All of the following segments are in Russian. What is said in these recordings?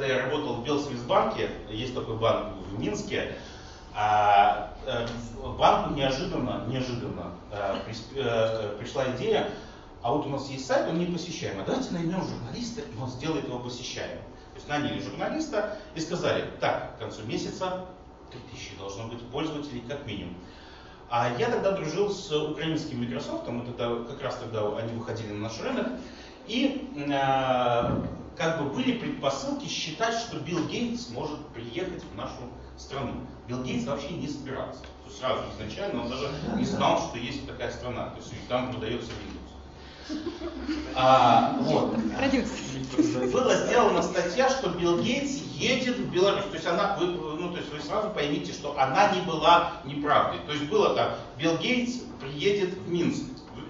когда я работал в Белсвизбанке, есть такой банк в Минске, а, э, банку неожиданно, неожиданно э, э, пришла идея, а вот у нас есть сайт, он не посещаемый, давайте наймем журналиста, и он сделает его посещаемым. То есть наняли журналиста и сказали, так, к концу месяца 3000 должно быть пользователей как минимум. А я тогда дружил с украинским Microsoft, тогда, как раз тогда они выходили на наш рынок, и как бы были предпосылки считать, что Билл Гейтс может приехать в нашу страну. Билл Гейтс вообще не собирался. То есть сразу изначально он даже не знал, что есть такая страна. То есть там продается Windows. А, вот. Была сделана статья, что Билл Гейтс едет в Беларусь. То есть она, вы, ну, то есть вы сразу поймите, что она не была неправдой. То есть было так, Билл Гейтс приедет в Минск.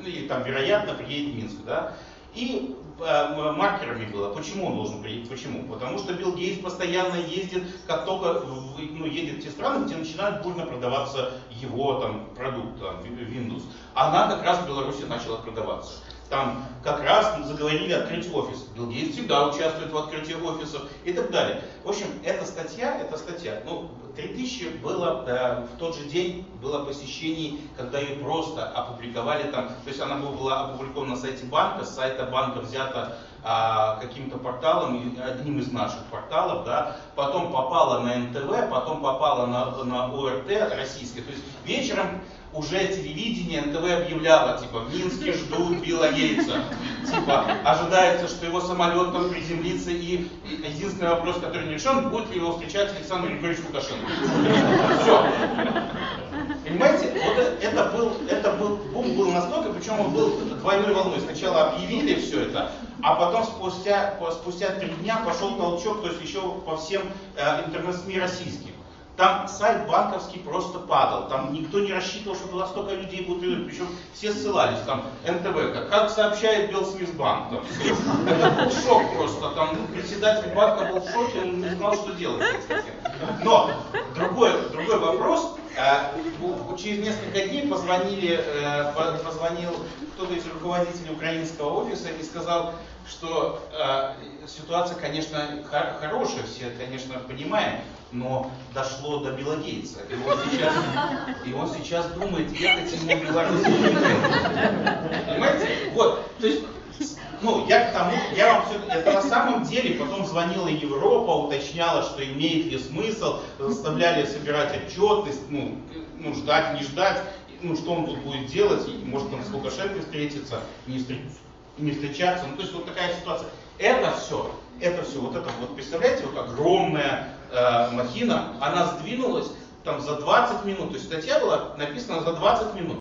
Или там, вероятно, приедет в Минск, да. И э, маркерами было. Почему он должен приехать? Почему? Потому что Билл Гейтс постоянно ездит, как только ну, едет в те страны, где начинают бурно продаваться его там, продукт, там, Windows. Она как раз в Беларуси начала продаваться. Там как раз заговорили открыть офис. Гейтс всегда участвует в открытии офисов и так далее. В общем, эта статья, эта статья, ну, 3000 было э, в тот же день было посещений, когда ее просто опубликовали там, то есть она была опубликована на сайте банка, с сайта банка взята а, каким-то порталом, одним из наших порталов, да, потом попала на НТВ, потом попала на, на ОРТ российское. То есть вечером уже телевидение НТВ объявляло, типа, в Минске ждут Билла Гейтса. Типа, ожидается, что его самолет там приземлится, и единственный вопрос, который не решен, будет ли его встречать Александр Григорьевич Лукашенко. Все. Понимаете, вот это был, это был, бум был настолько, причем он был двойной волной. Сначала объявили все это, а потом спустя, спустя три дня пошел толчок, то есть еще по всем э, интернет-СМИ российским. Там сайт банковский просто падал. Там никто не рассчитывал, что туда столько людей будут идти. Причем все ссылались. Там НТВ, как, как сообщает Белсвизбанк. Там, это был шок просто. Там председатель банка был в шоке, он не знал, что делать. Но другой, другой вопрос. Э, через несколько дней позвонили, э, позвонил кто-то из руководителей украинского офиса и сказал, что э, ситуация, конечно, хорошая, все, конечно, понимаем, но дошло до Билла Гейтса. И он сейчас, и он сейчас думает, ехать ему в Беларусь. Понимаете? Вот, то есть, ну, я к тому, я вам все, это на самом деле, потом звонила Европа, уточняла, что имеет ли смысл, заставляли собирать отчетность, ну, ну, ждать, не ждать, ну, что он тут будет делать, может он с Лукашенко встретиться, не, не встречаться, ну, то есть вот такая ситуация. Это все, это все, вот это вот, представляете, вот огромная э, махина, она сдвинулась там за 20 минут, то есть статья была написана за 20 минут.